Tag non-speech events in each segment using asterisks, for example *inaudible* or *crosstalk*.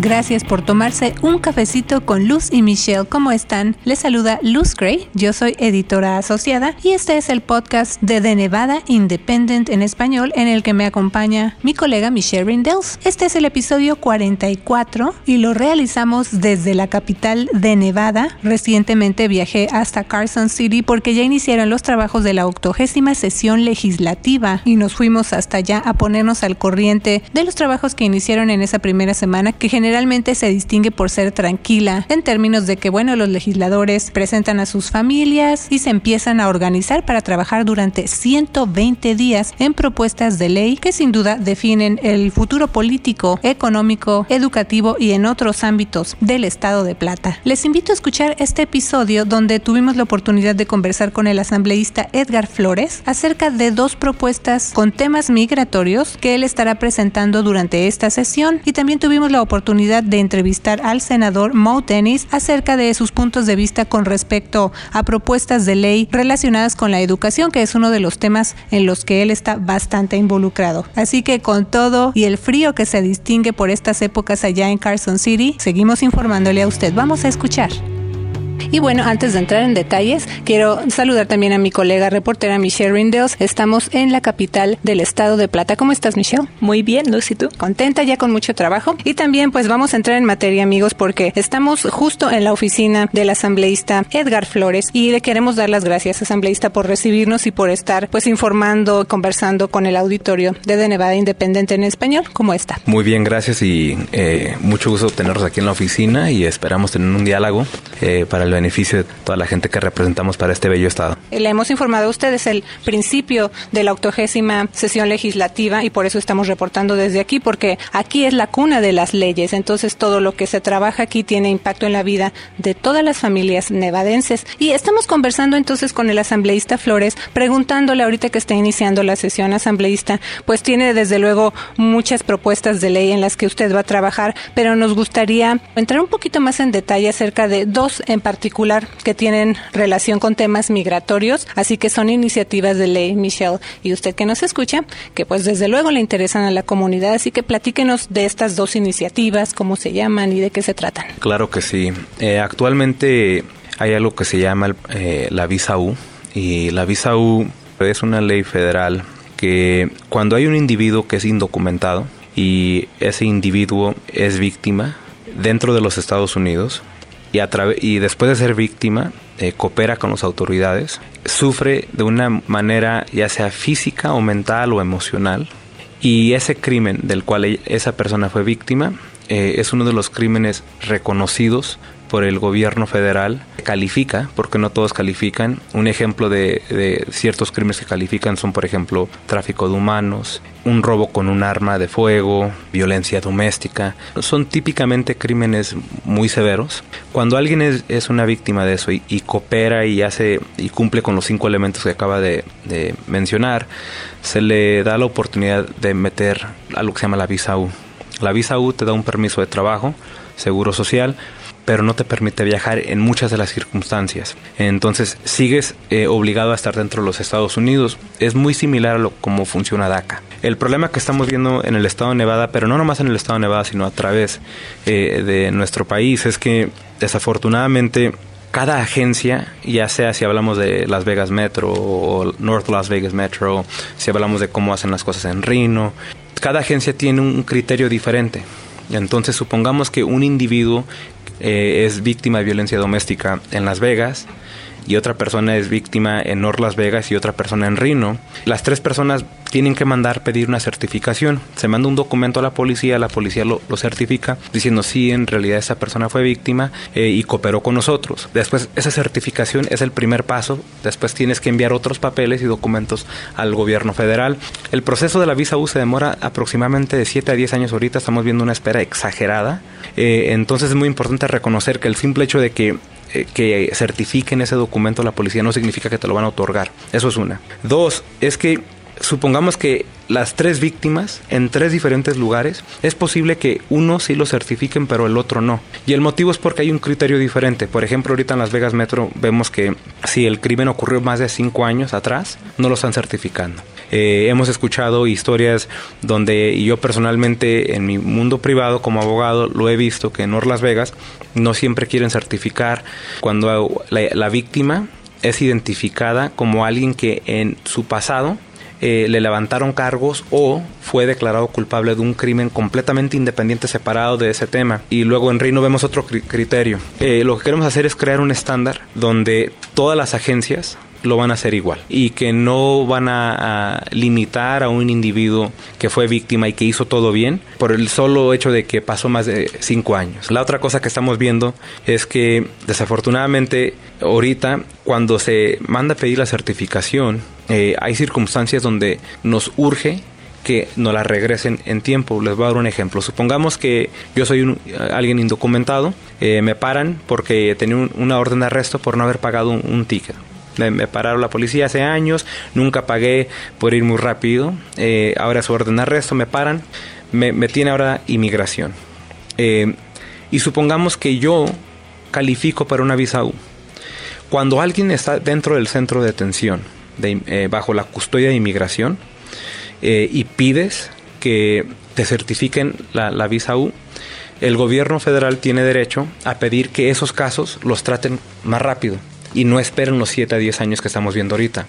Gracias por tomarse un cafecito con Luz y Michelle. ¿Cómo están? Les saluda Luz Gray. Yo soy editora asociada y este es el podcast de The Nevada Independent en español en el que me acompaña mi colega Michelle Rindels. Este es el episodio 44 y lo realizamos desde la capital de Nevada. Recientemente viajé hasta Carson City porque ya iniciaron los trabajos de la octogésima sesión legislativa y nos fuimos hasta allá a ponernos al corriente de los trabajos que iniciaron en esa primera semana que generalmente se distingue por ser tranquila, en términos de que, bueno, los legisladores presentan a sus familias y se empiezan a organizar para trabajar durante 120 días en propuestas de ley que sin duda definen el futuro político, económico, educativo y en otros ámbitos del estado de Plata. Les invito a escuchar este episodio donde tuvimos la oportunidad de conversar con el asambleísta Edgar Flores acerca de dos propuestas con temas migratorios que él estará presentando durante esta sesión y también tuvimos la oportunidad de entrevistar al senador Mo Dennis acerca de sus puntos de vista con respecto a propuestas de ley relacionadas con la educación, que es uno de los temas en los que él está bastante involucrado. Así que con todo y el frío que se distingue por estas épocas allá en Carson City, seguimos informándole a usted. Vamos a escuchar. Y bueno, antes de entrar en detalles, quiero saludar también a mi colega reportera Michelle Rindels. Estamos en la capital del estado de Plata. ¿Cómo estás, Michelle? Muy bien, Lucy, ¿tú? Contenta ya con mucho trabajo. Y también pues vamos a entrar en materia, amigos, porque estamos justo en la oficina del asambleísta Edgar Flores y le queremos dar las gracias, asambleísta, por recibirnos y por estar pues informando, conversando con el auditorio de De Nevada Independiente en español. ¿Cómo está? Muy bien, gracias y eh, mucho gusto tenerlos aquí en la oficina y esperamos tener un diálogo eh, para el beneficio de toda la gente que representamos para este bello Estado. Le hemos informado a ustedes el principio de la octogésima sesión legislativa y por eso estamos reportando desde aquí, porque aquí es la cuna de las leyes, entonces todo lo que se trabaja aquí tiene impacto en la vida de todas las familias nevadenses. Y estamos conversando entonces con el asambleísta Flores, preguntándole ahorita que está iniciando la sesión asambleísta, pues tiene desde luego muchas propuestas de ley en las que usted va a trabajar, pero nos gustaría entrar un poquito más en detalle acerca de dos en particular particular que tienen relación con temas migratorios, así que son iniciativas de ley, Michelle, y usted que nos escucha, que pues desde luego le interesan a la comunidad, así que platíquenos de estas dos iniciativas, cómo se llaman y de qué se tratan. Claro que sí. Eh, actualmente hay algo que se llama eh, la visa U, y la visa U es una ley federal que cuando hay un individuo que es indocumentado y ese individuo es víctima dentro de los Estados Unidos, y, y después de ser víctima eh, coopera con las autoridades, sufre de una manera ya sea física o mental o emocional y ese crimen del cual esa persona fue víctima eh, es uno de los crímenes reconocidos por el gobierno federal califica, porque no todos califican. Un ejemplo de, ciertos crímenes que califican son, por ejemplo, tráfico de humanos, un robo con un arma de fuego, violencia doméstica. Son típicamente crímenes muy severos. Cuando alguien es, una víctima de eso y, coopera y hace y cumple con los cinco elementos que acaba de, de mencionar, se le da la oportunidad de meter algo que se llama la visa U. La visa U te da un permiso de trabajo, seguro social, pero no te permite viajar en muchas de las circunstancias. Entonces sigues eh, obligado a estar dentro de los Estados Unidos. Es muy similar a lo cómo funciona DACA. El problema que estamos viendo en el estado de Nevada, pero no nomás en el estado de Nevada, sino a través eh, de nuestro país, es que desafortunadamente cada agencia, ya sea si hablamos de Las Vegas Metro o North Las Vegas Metro, si hablamos de cómo hacen las cosas en Reno, cada agencia tiene un criterio diferente. Entonces supongamos que un individuo eh, es víctima de violencia doméstica en Las Vegas y otra persona es víctima en North Las Vegas y otra persona en Reno. Las tres personas tienen que mandar pedir una certificación. Se manda un documento a la policía, la policía lo, certifica diciendo sí, en realidad esa persona fue víctima eh, y cooperó con nosotros. Después esa certificación es el primer paso. Después tienes que enviar otros papeles y documentos al gobierno federal. El proceso de la visa U se demora aproximadamente de 7 a 10 años ahorita. Estamos viendo una espera exagerada. Eh, entonces es muy importante reconocer que el simple hecho de que eh, que certifiquen ese documento la policía no significa que te lo van a otorgar. Eso es una. Dos, es que supongamos que las tres víctimas en tres diferentes lugares, es posible que uno sí lo certifiquen, pero el otro no. Y el motivo es porque hay un criterio diferente. Por ejemplo, ahorita en Las Vegas Metro vemos que si el crimen ocurrió más de cinco años atrás, no lo están certificando. Eh, hemos escuchado historias donde yo personalmente en mi mundo privado como abogado lo he visto que en Las Vegas no siempre quieren certificar cuando la víctima es identificada como alguien que en su pasado eh, le levantaron cargos o fue declarado culpable de un crimen completamente independiente, separado de ese tema. Y luego en Reino vemos otro criterio. Eh, lo que queremos hacer es crear un estándar donde todas las agencias lo van a hacer igual y que no van a, limitar a un individuo que fue víctima y que hizo todo bien por el solo hecho de que pasó más de cinco años. La otra cosa que estamos viendo es que desafortunadamente ahorita cuando se manda a pedir la certificación eh, hay circunstancias donde nos urge que nos la regresen en tiempo. Les voy a dar un ejemplo. Supongamos que yo soy un, alguien indocumentado, eh, me paran porque tenía una orden de arresto por no haber pagado un ticket me, pararon la policía hace años, nunca pagué por ir muy rápido, eh, ahora su orden de arresto, me paran, me, tiene ahora inmigración. Eh, y supongamos que yo califico para una visa U. Cuando alguien está dentro del centro de detención, eh, bajo la custodia de inmigración, y pides que te certifiquen la, visa U, el gobierno federal tiene derecho a pedir que esos casos los traten más rápido y no esperen los 7 a 10 años que estamos viendo ahorita.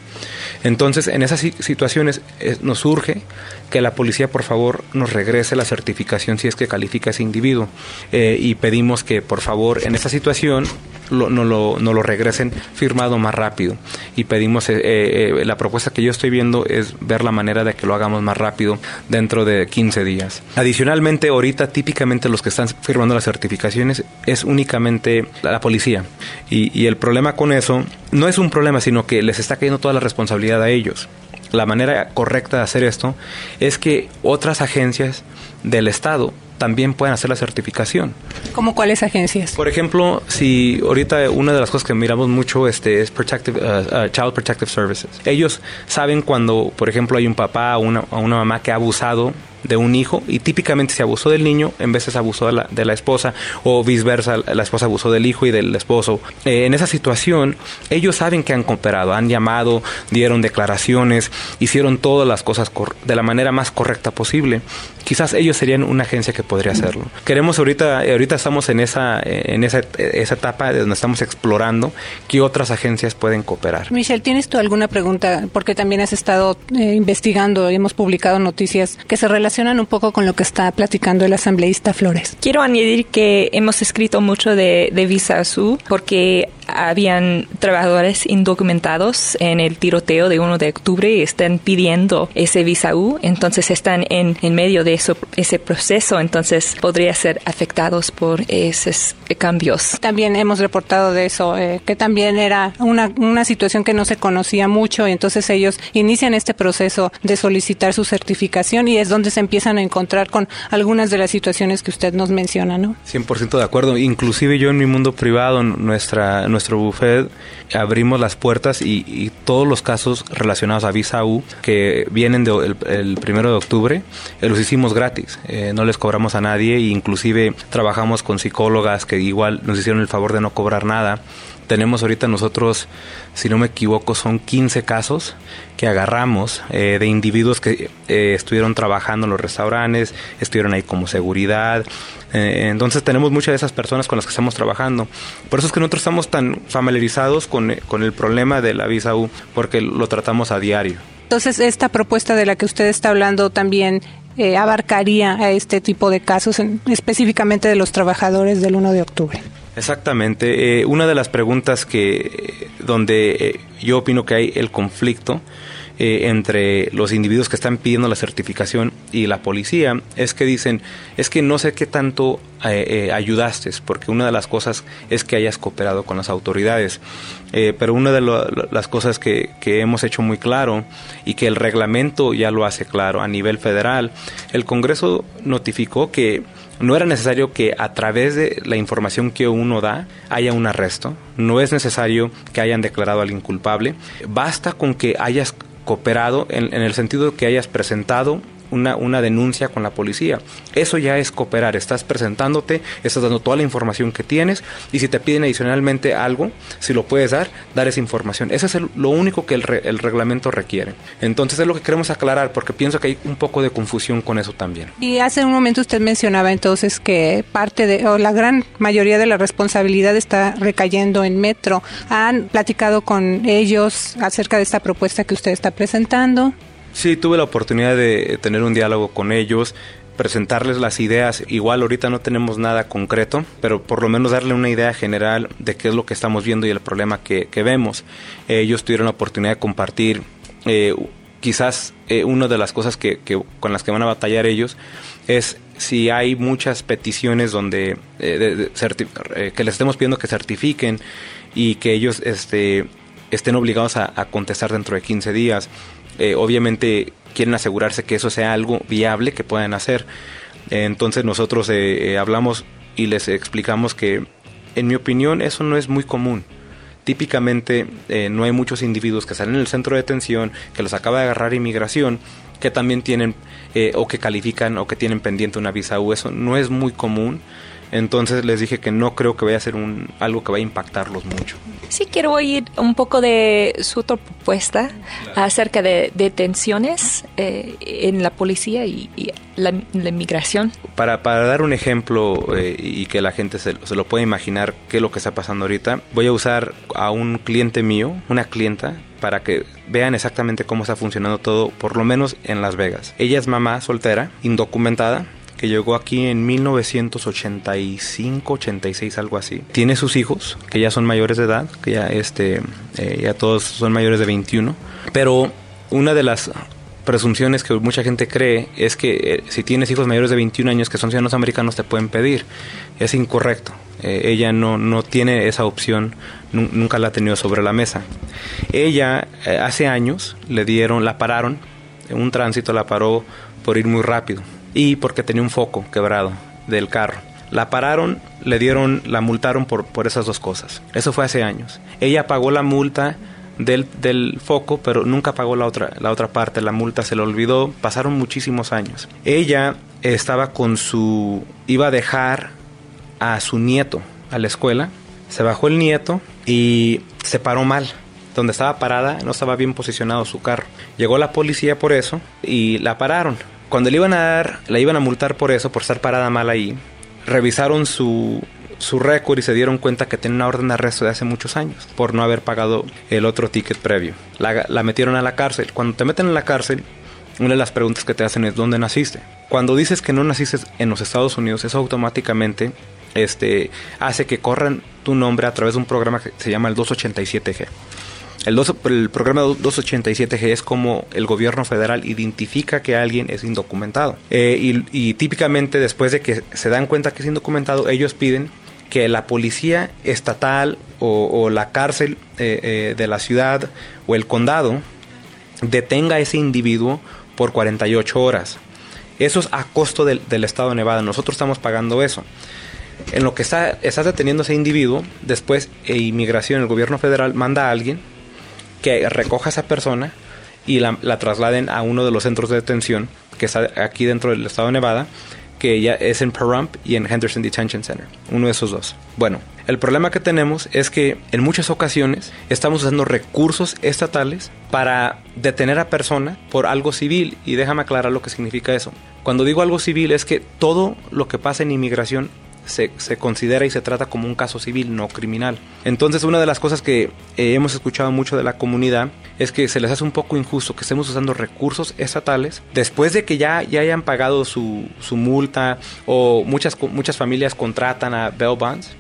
Entonces, en esas situaciones eh, nos urge que la policía, por favor, nos regrese la certificación si es que califica ese individuo. Eh, y pedimos que, por favor, en esa situación lo, no, lo, regresen firmado más rápido. Y pedimos, eh, eh, la propuesta que yo estoy viendo es ver la manera de que lo hagamos más rápido dentro de 15 días. Adicionalmente, ahorita típicamente los que están firmando las certificaciones es únicamente la policía. Y, y el problema con eso no es un problema, sino que les está cayendo toda la responsabilidad a ellos la manera correcta de hacer esto es que otras agencias del Estado también pueden hacer la certificación. ¿Cómo cuáles agencias? Por ejemplo, si ahorita una de las cosas que miramos mucho este, es Protective, uh, uh, Child Protective Services. Ellos saben cuando, por ejemplo, hay un papá o una, una mamá que ha abusado de un hijo y típicamente se abusó del niño en se abusó de la, de la esposa o viceversa, la esposa abusó del hijo y del esposo. Eh, en esa situación, ellos saben que han cooperado, han llamado, dieron declaraciones, hicieron todas las cosas de la manera más correcta posible. Quizás ellos serían una agencia que podría hacerlo. Queremos ahorita, ahorita estamos en esa, en esa, esa etapa de donde estamos explorando qué otras agencias pueden cooperar. Michelle, ¿tienes tú alguna pregunta? Porque también has estado eh, investigando hemos publicado noticias que se relacionan relacionan un poco con lo que está platicando el asambleísta Flores. Quiero añadir que hemos escrito mucho de, de Visa Azul porque habían trabajadores indocumentados en el tiroteo de 1 de octubre y están pidiendo ese visa U, entonces están en, en medio de eso, ese proceso, entonces podría ser afectados por esos cambios. También hemos reportado de eso, eh, que también era una, una situación que no se conocía mucho y entonces ellos inician este proceso de solicitar su certificación y es donde se empiezan a encontrar con algunas de las situaciones que usted nos menciona, ¿no? 100% de acuerdo, inclusive yo en mi mundo privado, nuestra nuestro buffet abrimos las puertas y, todos los casos relacionados a Visa U que vienen del el primero de octubre eh, los hicimos gratis, eh, no les cobramos a nadie e inclusive trabajamos con psicólogas que igual nos hicieron el favor de no cobrar nada tenemos ahorita nosotros, si no me equivoco, son 15 casos que agarramos eh, de individuos que eh, estuvieron trabajando en los restaurantes, estuvieron ahí como seguridad. Eh, entonces tenemos muchas de esas personas con las que estamos trabajando. Por eso es que nosotros estamos tan familiarizados con, con el problema de la visa U, porque lo tratamos a diario. Entonces, esta propuesta de la que usted está hablando también abarcaría a este tipo de casos, específicamente de los trabajadores del 1 de octubre. Exactamente. Eh, una de las preguntas que donde eh, yo opino que hay el conflicto eh, entre los individuos que están pidiendo la certificación y la policía es que dicen es que no sé qué tanto ayudaste porque una de las cosas es que hayas cooperado con las autoridades pero una de las cosas que, que hemos hecho muy claro y que el reglamento ya lo hace claro a nivel federal el Congreso notificó que no era necesario que a través de la información que uno da haya un arresto. No es necesario que hayan declarado al inculpable. Basta con que hayas cooperado en, en el sentido que hayas presentado una, una denuncia con la policía. Eso ya es cooperar, estás presentándote, estás dando toda la información que tienes y si te piden adicionalmente algo, si lo puedes dar, dar esa información. Eso es lo único que el, el reglamento requiere. Entonces es lo que queremos aclarar porque pienso que hay un poco de confusión con eso también. Y hace un momento usted mencionaba entonces que parte de, o la gran mayoría de la responsabilidad está recayendo en Metro. ¿Han platicado con ellos acerca de esta propuesta que usted está presentando? Sí, tuve la oportunidad de tener un diálogo con ellos, presentarles las ideas. Igual ahorita no tenemos nada concreto, pero por lo menos darle una idea general de qué es lo que estamos viendo y el problema que, vemos. ellos tuvieron la oportunidad de compartir eh, quizás eh, una de las cosas que, con las que van a batallar ellos es si hay muchas peticiones donde eh, que les estemos pidiendo que certifiquen y que ellos este, estén obligados a, a contestar dentro de 15 días eh, obviamente quieren asegurarse que eso sea algo viable que puedan hacer. entonces nosotros eh, eh, hablamos y les explicamos que, en mi opinión, eso no es muy común. Típicamente no hay muchos individuos que salen en el centro de detención, que los acaba de agarrar inmigración, que también tienen o que califican o que tienen pendiente una visa U. Eso no es muy común. Entonces les dije que no creo que vaya a ser un, algo que vaya a impactarlos mucho. Sí, quiero oír un poco de su otra propuesta acerca de detenciones eh, en la policía y, la, inmigración. Para, para, dar un ejemplo eh, y que la gente se, se lo pueda imaginar qué es lo que está pasando ahorita, voy a usar a un cliente mío, una clienta, para que vean exactamente cómo está funcionando todo, por lo menos en Las Vegas. Ella es mamá soltera, indocumentada, que llegó aquí en 1985, 86, algo así. Tiene sus hijos, que ya son mayores de edad, que ya, este, eh, ya todos son mayores de 21. Pero una de las presunciones que mucha gente cree es que eh, si tienes hijos mayores de 21 años que son ciudadanos americanos te pueden pedir. Es incorrecto. Eh, ella no, no tiene esa opción, nunca la ha tenido sobre la mesa. Ella hace años le dieron, la pararon, un tránsito la paró por ir muy rápido y porque tenía un foco quebrado del carro. La pararon, le dieron, la multaron por, por esas dos cosas. Eso fue hace años. Ella pagó la multa del, del, foco, pero nunca pagó la otra, la otra parte. La multa se le olvidó. Pasaron muchísimos años. Ella estaba con su... iba a dejar a su nieto a la escuela. Se bajó el nieto y se paró mal. Donde estaba parada no estaba bien posicionado su carro. Llegó la policía por eso y la pararon cuando le iban a dar, la iban a multar por eso, por estar parada mal ahí, revisaron su, su récord y se dieron cuenta que tenía una orden de arresto de hace muchos años por no haber pagado el otro ticket previo. La, la, metieron a la cárcel. Cuando te meten en la cárcel, una de las preguntas que te hacen es ¿dónde naciste? Cuando dices que no naciste en los Estados Unidos, eso automáticamente este, hace que corran tu nombre a través de un programa que se llama el 287G. El, el programa 287G es como el gobierno federal identifica que alguien es indocumentado. Eh, y, típicamente después de que se dan cuenta que es indocumentado, ellos piden que la policía estatal o, la cárcel eh, eh, de la ciudad o el condado detenga a ese individuo por 48 horas. Eso es a costo del, estado de Nevada. Nosotros estamos pagando eso. En lo que está, estás deteniendo ese individuo, después inmigración, el gobierno federal manda a alguien que recoja a esa persona y la, trasladen a uno de los centros de detención que está aquí dentro del estado de Nevada, que ya es en Pahrump y en Henderson Detention Center, uno de esos dos. Bueno, el problema que tenemos es que en muchas ocasiones estamos usando recursos estatales para detener a persona por algo civil y déjame aclarar lo que significa eso. Cuando digo algo civil es que todo lo que pasa en inmigración se, considera y se trata como un caso civil, no criminal. Entonces, una de las cosas que eh, hemos escuchado mucho de la comunidad es que se les hace un poco injusto que estemos usando recursos estatales después de que ya, ya hayan pagado su, su multa o muchas, muchas familias contratan a bail bonds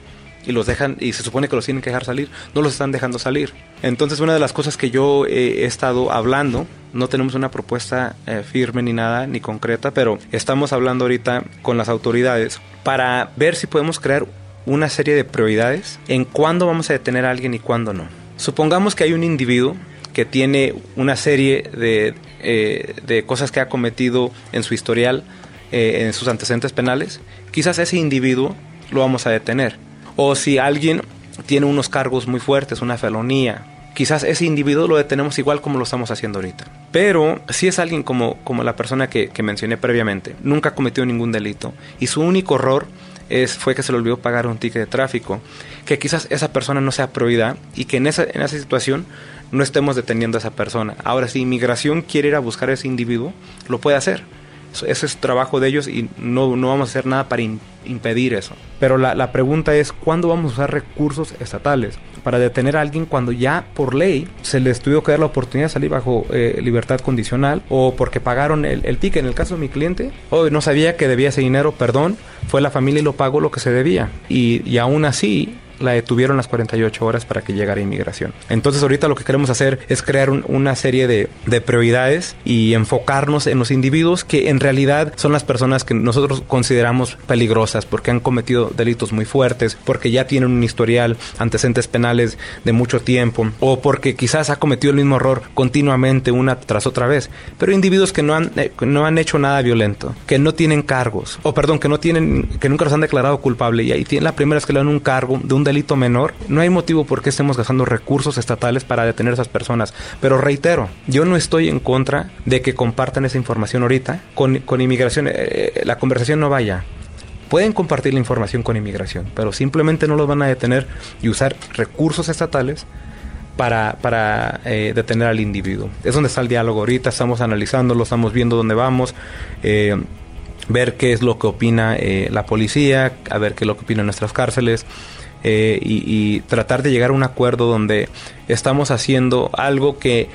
y los dejan y se supone que los tienen que dejar salir, no los están dejando salir. Entonces una de las cosas que yo he estado hablando, no tenemos una propuesta eh, firme ni nada, ni concreta, pero estamos hablando ahorita con las autoridades para ver si podemos crear una serie de prioridades en cuándo vamos a detener a alguien y cuándo no. Supongamos que hay un individuo que tiene una serie de, eh, de cosas que ha cometido en su historial, eh, en sus antecedentes penales, quizás ese individuo lo vamos a detener o si alguien tiene unos cargos muy fuertes, una felonía, quizás ese individuo lo detenemos igual como lo estamos haciendo ahorita. Pero si es alguien como, como la persona que, mencioné previamente, nunca cometió ningún delito y su único error es, fue que se le olvidó pagar un ticket de tráfico, que quizás esa persona no sea prioridad y que en esa, en esa situación no estemos deteniendo a esa persona. Ahora, si inmigración quiere ir a buscar a ese individuo, lo puede hacer. Ese es trabajo de ellos y no, no vamos a hacer nada para impedir eso. Pero la, la, pregunta es, ¿cuándo vamos a usar recursos estatales para detener a alguien cuando ya por ley se les tuvo que dar la oportunidad de salir bajo eh, libertad condicional o porque pagaron el, el, ticket? En el caso de mi cliente, hoy no sabía que debía ese dinero, perdón, fue la familia y lo pagó lo que se debía. Y, y aún así la detuvieron las 48 horas para que llegara inmigración. Entonces ahorita lo que queremos hacer es crear un, una serie de, de, prioridades y enfocarnos en los individuos que en realidad son las personas que nosotros consideramos peligrosas porque han cometido delitos muy fuertes, porque ya tienen un historial, antecedentes penales de mucho tiempo o porque quizás ha cometido el mismo error continuamente una tras otra vez. Pero individuos que no han, eh, no han hecho nada violento, que no tienen cargos, o perdón, que no tienen, que nunca los han declarado culpable y ahí tienen la primera vez que le dan un cargo de un delito menor, no hay motivo por qué estemos gastando recursos estatales para detener a esas personas. Pero reitero, yo no estoy en contra de que compartan esa información ahorita con, con inmigración. Eh, la conversación no vaya. Pueden compartir la información con inmigración, pero simplemente no los van a detener y usar recursos estatales para, para eh, detener al individuo. Es donde está el diálogo ahorita, estamos analizándolo, estamos viendo dónde vamos. Eh, ver qué es lo que opina eh, la policía, a ver qué es lo que opinan nuestras cárceles, eh, y, tratar de llegar a un acuerdo donde estamos haciendo algo que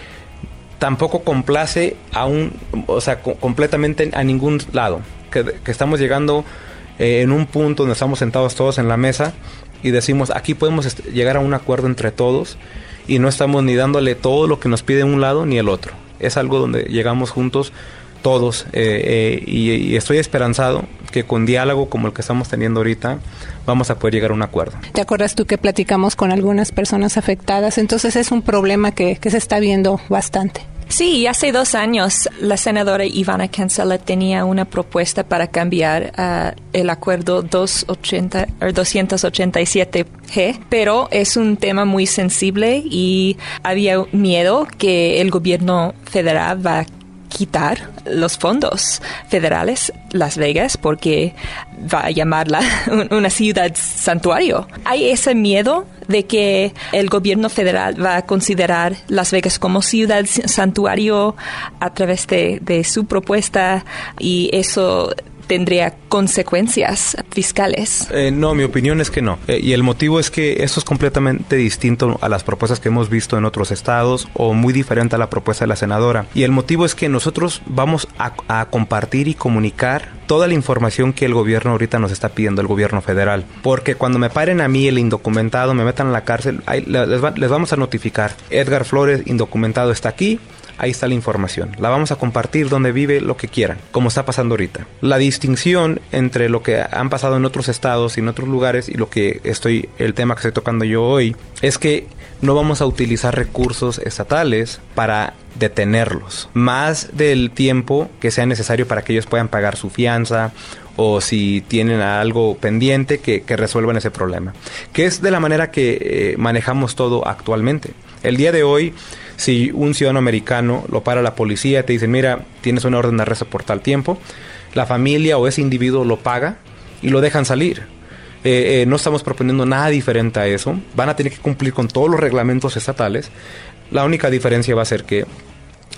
tampoco complace a un, o sea, co completamente a ningún lado, que, estamos llegando eh, en un punto donde estamos sentados todos en la mesa y decimos, aquí podemos llegar a un acuerdo entre todos y no estamos ni dándole todo lo que nos pide un lado ni el otro. Es algo donde llegamos juntos todos eh, y, estoy esperanzado que con diálogo como el que estamos teniendo ahorita vamos a poder llegar a un acuerdo. ¿Te acuerdas tú que platicamos con algunas personas afectadas? Entonces es un problema que, que se está viendo bastante. Sí, hace dos años la senadora Ivana Cancela tenía una propuesta para cambiar uh, el acuerdo 280, 287G, pero es un tema muy sensible y había miedo que el gobierno federal va a quitar los fondos federales Las Vegas porque va a llamarla *laughs* una ciudad santuario. Hay ese miedo de que el gobierno federal va a considerar Las Vegas como ciudad santuario a través de, de su propuesta y eso tendría consecuencias fiscales. Eh, no, mi opinión es que no. Eh, y el motivo es que esto es completamente distinto a las propuestas que hemos visto en otros estados o muy diferente a la propuesta de la senadora. Y el motivo es que nosotros vamos a, compartir y comunicar toda la información que el gobierno ahorita nos está pidiendo, el gobierno federal. Porque cuando me paren a mí el indocumentado, me metan a la cárcel, les vamos a notificar. Edgar Flores, indocumentado, está aquí ahí está la información. La vamos a compartir donde vive lo que quieran, como está pasando ahorita. La distinción entre lo que han pasado en otros estados y en otros lugares y lo que estoy, el tema que estoy tocando yo hoy, es que no vamos a utilizar recursos estatales para detenerlos, más del tiempo que sea necesario para que ellos puedan pagar su fianza o si tienen algo pendiente que, resuelvan ese problema, que es de la manera que eh, manejamos todo actualmente. El día de hoy, si un ciudadano americano lo para la policía, te dicen, mira, tienes una orden de arresto por tal tiempo, la familia o ese individuo lo paga y lo dejan salir. Eh, eh, no estamos proponiendo nada diferente a eso. Van a tener que cumplir con todos los reglamentos estatales. La única diferencia va a ser que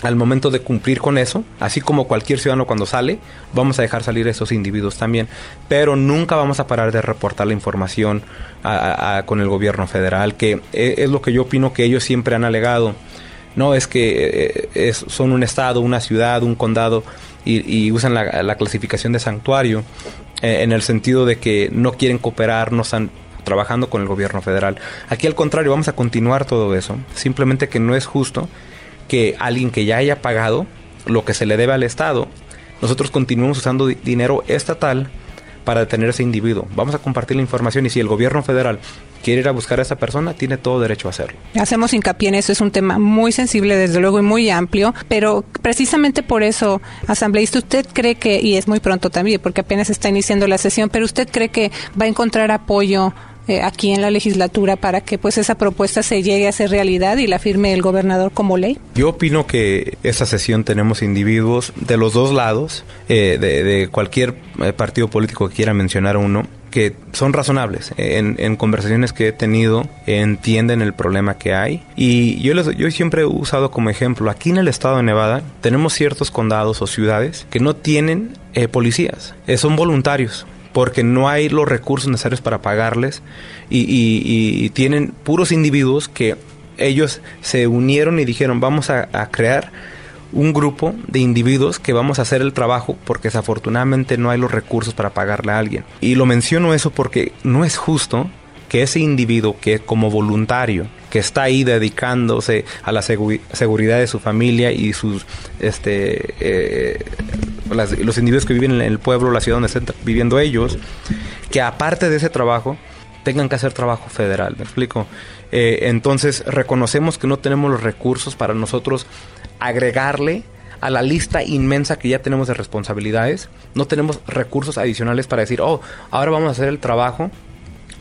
al momento de cumplir con eso, así como cualquier ciudadano cuando sale, vamos a dejar salir a esos individuos también, pero nunca vamos a parar de reportar la información con el gobierno federal, que es, es, lo que yo opino que ellos siempre han alegado. No, es que eh, son un estado, una ciudad, un condado y, usan la, la, clasificación de santuario eh, en el sentido de que no quieren cooperar, no están trabajando con el gobierno federal. Aquí al contrario, vamos a continuar todo eso, simplemente que no es justo que alguien que ya haya pagado lo que se le debe al Estado, nosotros continuemos usando dinero estatal para detener a ese individuo. Vamos a compartir la información y si el gobierno federal quiere ir a buscar a esa persona, tiene todo derecho a hacerlo. Hacemos hincapié en eso, es un tema muy sensible, desde luego, y muy amplio, pero precisamente por eso, asambleísta, ¿usted cree que, y es muy pronto también, porque apenas está iniciando la sesión, pero usted cree que va a encontrar apoyo eh, aquí en la legislatura para que pues esa propuesta se llegue a ser realidad y la firme el gobernador como ley? Yo opino que esta sesión tenemos individuos de los dos lados, eh, de, cualquier eh, partido político que quiera mencionar uno, que son razonables. En, conversaciones que he tenido entienden el problema que hay. Y yo, yo siempre he usado como ejemplo, aquí en el estado de Nevada tenemos ciertos condados o ciudades que no tienen policías, son voluntarios porque no hay los recursos necesarios para pagarles y, tienen puros individuos que ellos se unieron y dijeron vamos a, crear un grupo de individuos que vamos a hacer el trabajo porque desafortunadamente no hay los recursos para pagarle a alguien. Y lo menciono eso porque no es justo que ese individuo que como voluntario que está ahí dedicándose a la seguridad de su familia y sus este eh, los individuos que viven en el pueblo, la ciudad donde están viviendo ellos, que aparte de ese trabajo, tengan que hacer trabajo federal, ¿me explico? Eh, entonces reconocemos que no tenemos los recursos para nosotros agregarle a la lista inmensa que ya tenemos de responsabilidades, no tenemos recursos adicionales para decir, oh, ahora vamos a hacer el trabajo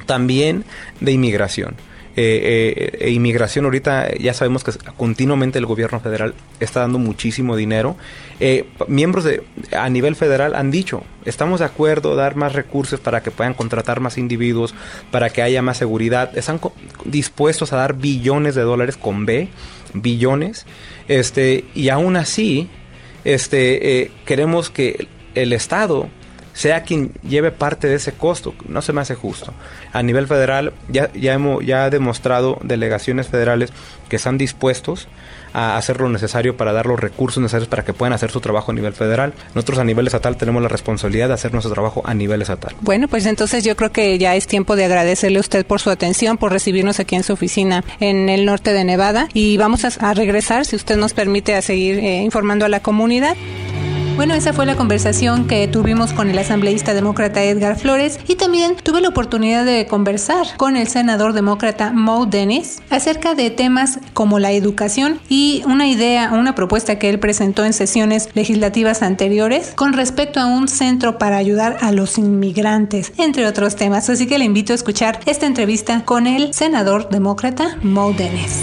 también de inmigración. Eh, eh, inmigración ahorita ya sabemos que continuamente el gobierno federal está dando muchísimo dinero. Eh, miembros de, a nivel federal han dicho, estamos de acuerdo dar más recursos para que puedan contratar más individuos, para que haya más seguridad. Están dispuestos a dar billones de dólares con B, billones. Este, y aún así, este, queremos que el Estado sea quien lleve parte de ese costo. No se me hace justo. A nivel federal ya, ya, hemos, ya ha demostrado delegaciones federales que están dispuestos a hacer lo necesario para dar los recursos necesarios para que puedan hacer su trabajo a nivel federal. Nosotros a nivel estatal tenemos la responsabilidad de hacer nuestro trabajo a nivel estatal. Bueno, pues entonces yo creo que ya es tiempo de agradecerle a usted por su atención, por recibirnos aquí en su oficina en el norte de Nevada y vamos a, regresar, si usted nos permite, a seguir eh, informando a la comunidad. Bueno, esa fue la conversación que tuvimos con el asambleísta demócrata Edgar Flores y también tuve la oportunidad de conversar con el senador demócrata Mo Dennis acerca de temas como la educación y una idea, una propuesta que él presentó en sesiones legislativas anteriores con respecto a un centro para ayudar a los inmigrantes, entre otros temas. Así que le invito a escuchar esta entrevista con el senador demócrata Mo Dennis.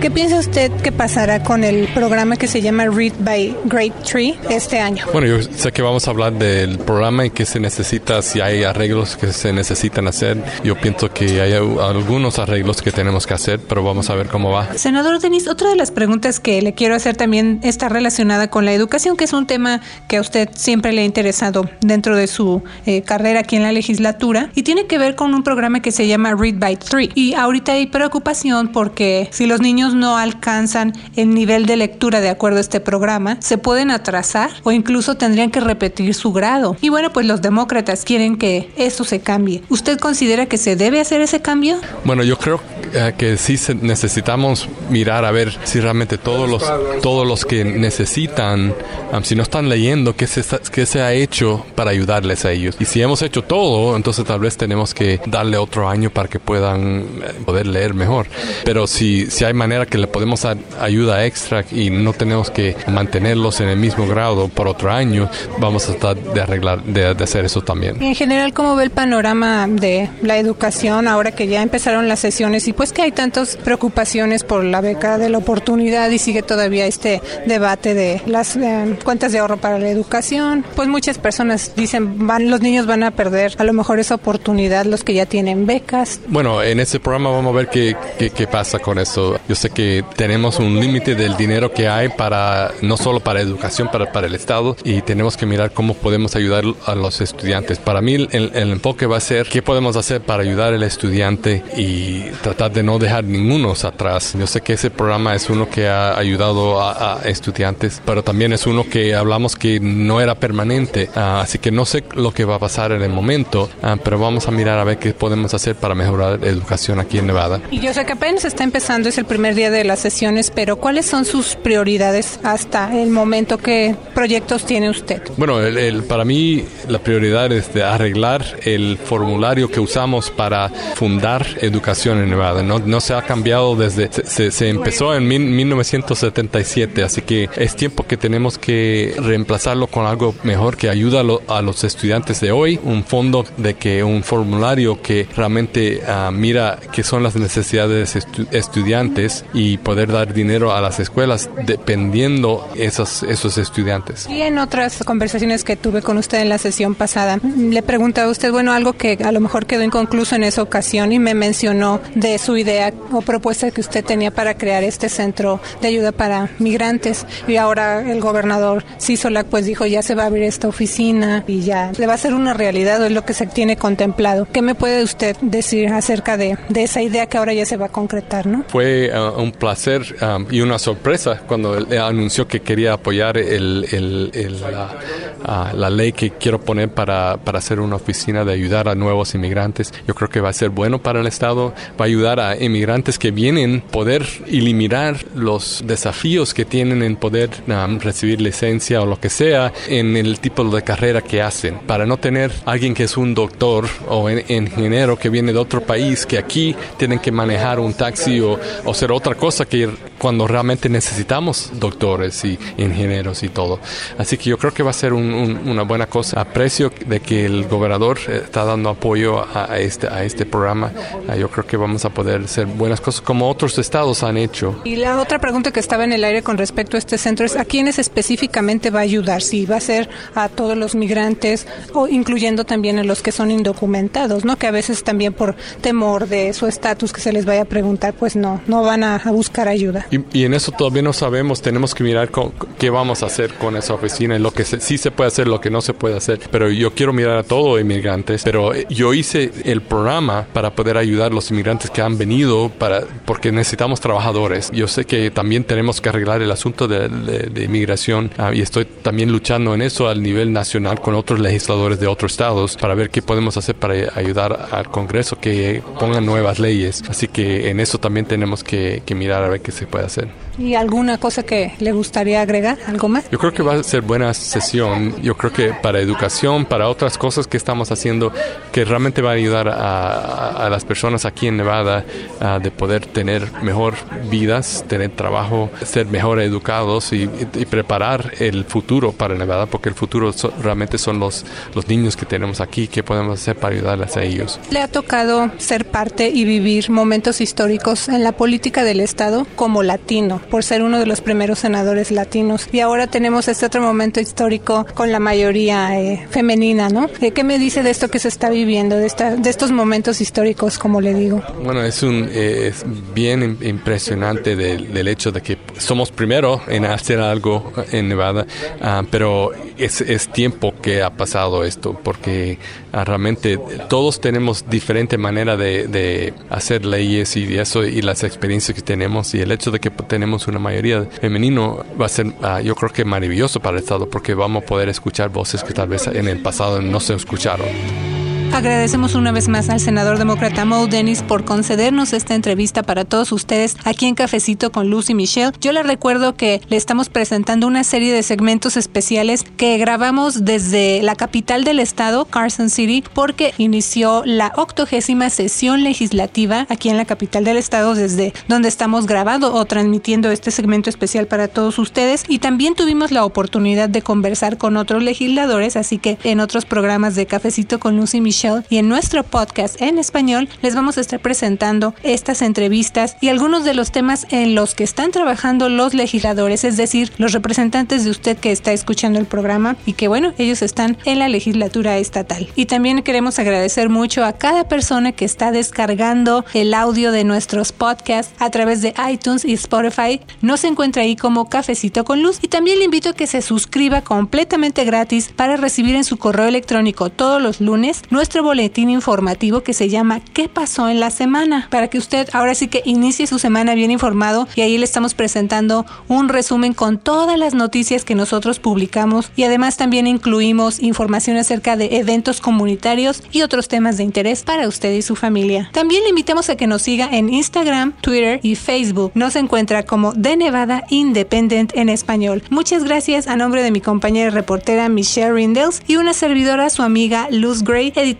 ¿Qué piensa usted que pasará con el programa que se llama Read by Great Tree este año? Bueno, yo sé que vamos a hablar del programa y qué se necesita, si hay arreglos que se necesitan hacer. Yo pienso que hay algunos arreglos que tenemos que hacer, pero vamos a ver cómo va. Senador Denis, otra de las preguntas que le quiero hacer también está relacionada con la educación, que es un tema que a usted siempre le ha interesado dentro de su eh, carrera aquí en la legislatura y tiene que ver con un programa que se llama Read by Tree. Y ahorita hay preocupación porque si los niños no alcanzan el nivel de lectura de acuerdo a este programa, se pueden atrasar o incluso tendrían que repetir su grado. Y bueno, pues los demócratas quieren que eso se cambie. ¿Usted considera que se debe hacer ese cambio? Bueno, yo creo eh, que sí necesitamos mirar a ver si realmente todos los todos los que necesitan, si no están leyendo, ¿qué se, qué se ha hecho para ayudarles a ellos. Y si hemos hecho todo, entonces tal vez tenemos que darle otro año para que puedan eh, poder leer mejor. Pero si, si hay manera que le podemos dar ayuda extra y no tenemos que mantenerlos en el mismo grado por otro año, vamos a tratar de arreglar, de, hacer eso también. En general, ¿cómo ve el panorama de la educación ahora que ya empezaron las sesiones y pues que hay tantas preocupaciones por la beca de la oportunidad y sigue todavía este debate de las eh, cuentas de ahorro para la educación? Pues muchas personas dicen, van, los niños van a perder a lo mejor esa oportunidad, los que ya tienen becas. Bueno, en ese programa vamos a ver qué, qué, qué pasa con eso. Yo sé que tenemos un límite del dinero que hay para no solo para educación, para, para el Estado y tenemos que mirar cómo podemos ayudar a los estudiantes. Para mí el, enfoque va a ser qué podemos hacer para ayudar al estudiante y tratar de no dejar ningunos atrás. Yo sé que ese programa es uno que ha ayudado a, estudiantes, pero también es uno que hablamos que no era permanente, ah, así que no sé lo que va a pasar en el momento, ah, pero vamos a mirar a ver qué podemos hacer para mejorar educación aquí en Nevada. Y yo sé que apenas está empezando, es el primer día de las sesiones, pero ¿cuáles son sus prioridades hasta el momento? ¿Qué proyectos tiene usted? Bueno, el, para mí la prioridad es de arreglar el formulario que usamos para fundar educación en Nevada. No, no se ha cambiado desde, se, se empezó en 1977, así que es tiempo que tenemos que reemplazarlo con algo mejor que ayuda a, los estudiantes de hoy, un fondo de que un formulario que realmente uh, mira qué son las necesidades de estudiantes y poder dar dinero a las escuelas dependiendo esos, esos estudiantes. Y en otras conversaciones que tuve con usted en la sesión pasada, le preguntaba a usted, bueno, algo que a lo mejor quedó inconcluso en esa ocasión y me mencionó de su idea o propuesta que usted tenía para crear este centro de ayuda para migrantes y ahora el gobernador Sisolak pues dijo ya se va a abrir esta oficina y ya le va a ser una realidad o es lo que se tiene contemplado. ¿Qué me puede usted decir acerca de, de esa idea que ahora ya se va a concretar, no? Fue uh, un placer um, y una sorpresa cuando él anunció que quería apoyar el, el, la, uh, la, ley que quiero poner para, para hacer una oficina de ayudar a nuevos inmigrantes. Yo creo que va a ser bueno para el Estado, va a ayudar a inmigrantes que vienen poder eliminar los desafíos que tienen en poder um, recibir licencia o lo que sea en el tipo de carrera que hacen, para no tener alguien que es un doctor o ingeniero que viene de otro país que aquí tienen que manejar un taxi o, o hacer otra cosa que cuando realmente necesitamos doctores y ingenieros y todo. Así que yo creo que va a ser una buena cosa. Aprecio de que el gobernador eh, está dando apoyo a, este, a este programa. Ah, yo creo que vamos a poder hacer buenas cosas como otros estados han hecho. Y la otra pregunta que estaba en el aire con respecto a este centro es a quiénes específicamente va a ayudar, si va a ser a todos los migrantes o incluyendo también a los que son indocumentados, ¿no? Que a veces también por temor de su estatus que se les vaya a preguntar, pues no, no van a, buscar ayuda. Y, en eso todavía no sabemos, tenemos que mirar qué vamos a hacer con esa oficina, lo que sí se puede hacer, lo que no se puede hacer, pero yo quiero mirar a todos inmigrantes, pero yo hice el programa para poder ayudar a los inmigrantes que han venido para porque necesitamos trabajadores. Yo sé que también tenemos que arreglar el asunto de, de, inmigración ah, y estoy también luchando en eso al nivel nacional con otros legisladores de otros estados para ver qué podemos hacer para ayudar al Congreso que pongan nuevas leyes. Así que en eso también tenemos que, que mirar a ver qué se puede jeg selv. ¿Y alguna cosa que le gustaría agregar? ¿Algo más? Yo creo que va a ser buena sesión. Yo creo que para educación, para otras cosas que estamos haciendo, que realmente va a ayudar a, las personas aquí en Nevada a de poder tener mejor vidas, tener trabajo, ser mejor educados y, preparar el futuro para Nevada, porque el futuro realmente son los, los niños que tenemos aquí, que podemos hacer para ayudarles a ellos. ¿Le ha tocado ser parte y vivir momentos históricos en la política del Estado como latino? Por ser uno de los primeros senadores latinos. Y ahora tenemos este otro momento histórico con la mayoría eh, femenina, ¿no? ¿Qué me dice de esto que se está viviendo, de, esta, de estos momentos históricos, como le digo? Bueno, es, un, eh, es bien impresionante del, hecho de que somos primero en hacer algo en Nevada, ah, pero es, es, tiempo que ha pasado esto, porque realmente todos tenemos diferente manera de, de hacer leyes y eso y las experiencias que tenemos y el hecho de que tenemos una mayoría femenino, va a ser, ah, yo creo que maravilloso para el Estado porque vamos a poder escuchar voces que tal vez en el pasado no se escucharon. Agradecemos una vez más al senador demócrata Mo Dennis por concedernos esta entrevista para todos ustedes aquí en Cafecito con Lucy Michelle. Yo les recuerdo que le estamos presentando una serie de segmentos especiales que grabamos desde la capital del estado, Carson City, porque inició la octogésima sesión legislativa aquí en la capital del estado, desde donde estamos grabando o transmitiendo este segmento especial para todos ustedes. Y también tuvimos la oportunidad de conversar con otros legisladores, así que en otros programas de Cafecito con Lucy Michelle y en nuestro podcast en español les vamos a estar presentando estas entrevistas y algunos de los temas en los que están trabajando los legisladores, es decir, los representantes de usted que está escuchando el programa y que bueno, ellos están en la legislatura estatal. Y también queremos agradecer mucho a cada persona que está descargando el audio de nuestros podcasts a través de iTunes y Spotify. Nos encuentra ahí como Cafecito con Luz y también le invito a que se suscriba completamente gratis para recibir en su correo electrónico todos los lunes nuestro nuestro boletín informativo que se llama ¿Qué pasó en la semana? Para que usted ahora sí que inicie su semana bien informado y ahí le estamos presentando un resumen con todas las noticias que nosotros publicamos y además también incluimos información acerca de eventos comunitarios y otros temas de interés para usted y su familia. También le invitamos a que nos siga en Instagram, Twitter y Facebook. Nos encuentra como De Nevada Independent en español. Muchas gracias a nombre de mi compañera reportera Michelle Rindels y una servidora, su amiga Luz Gray, editora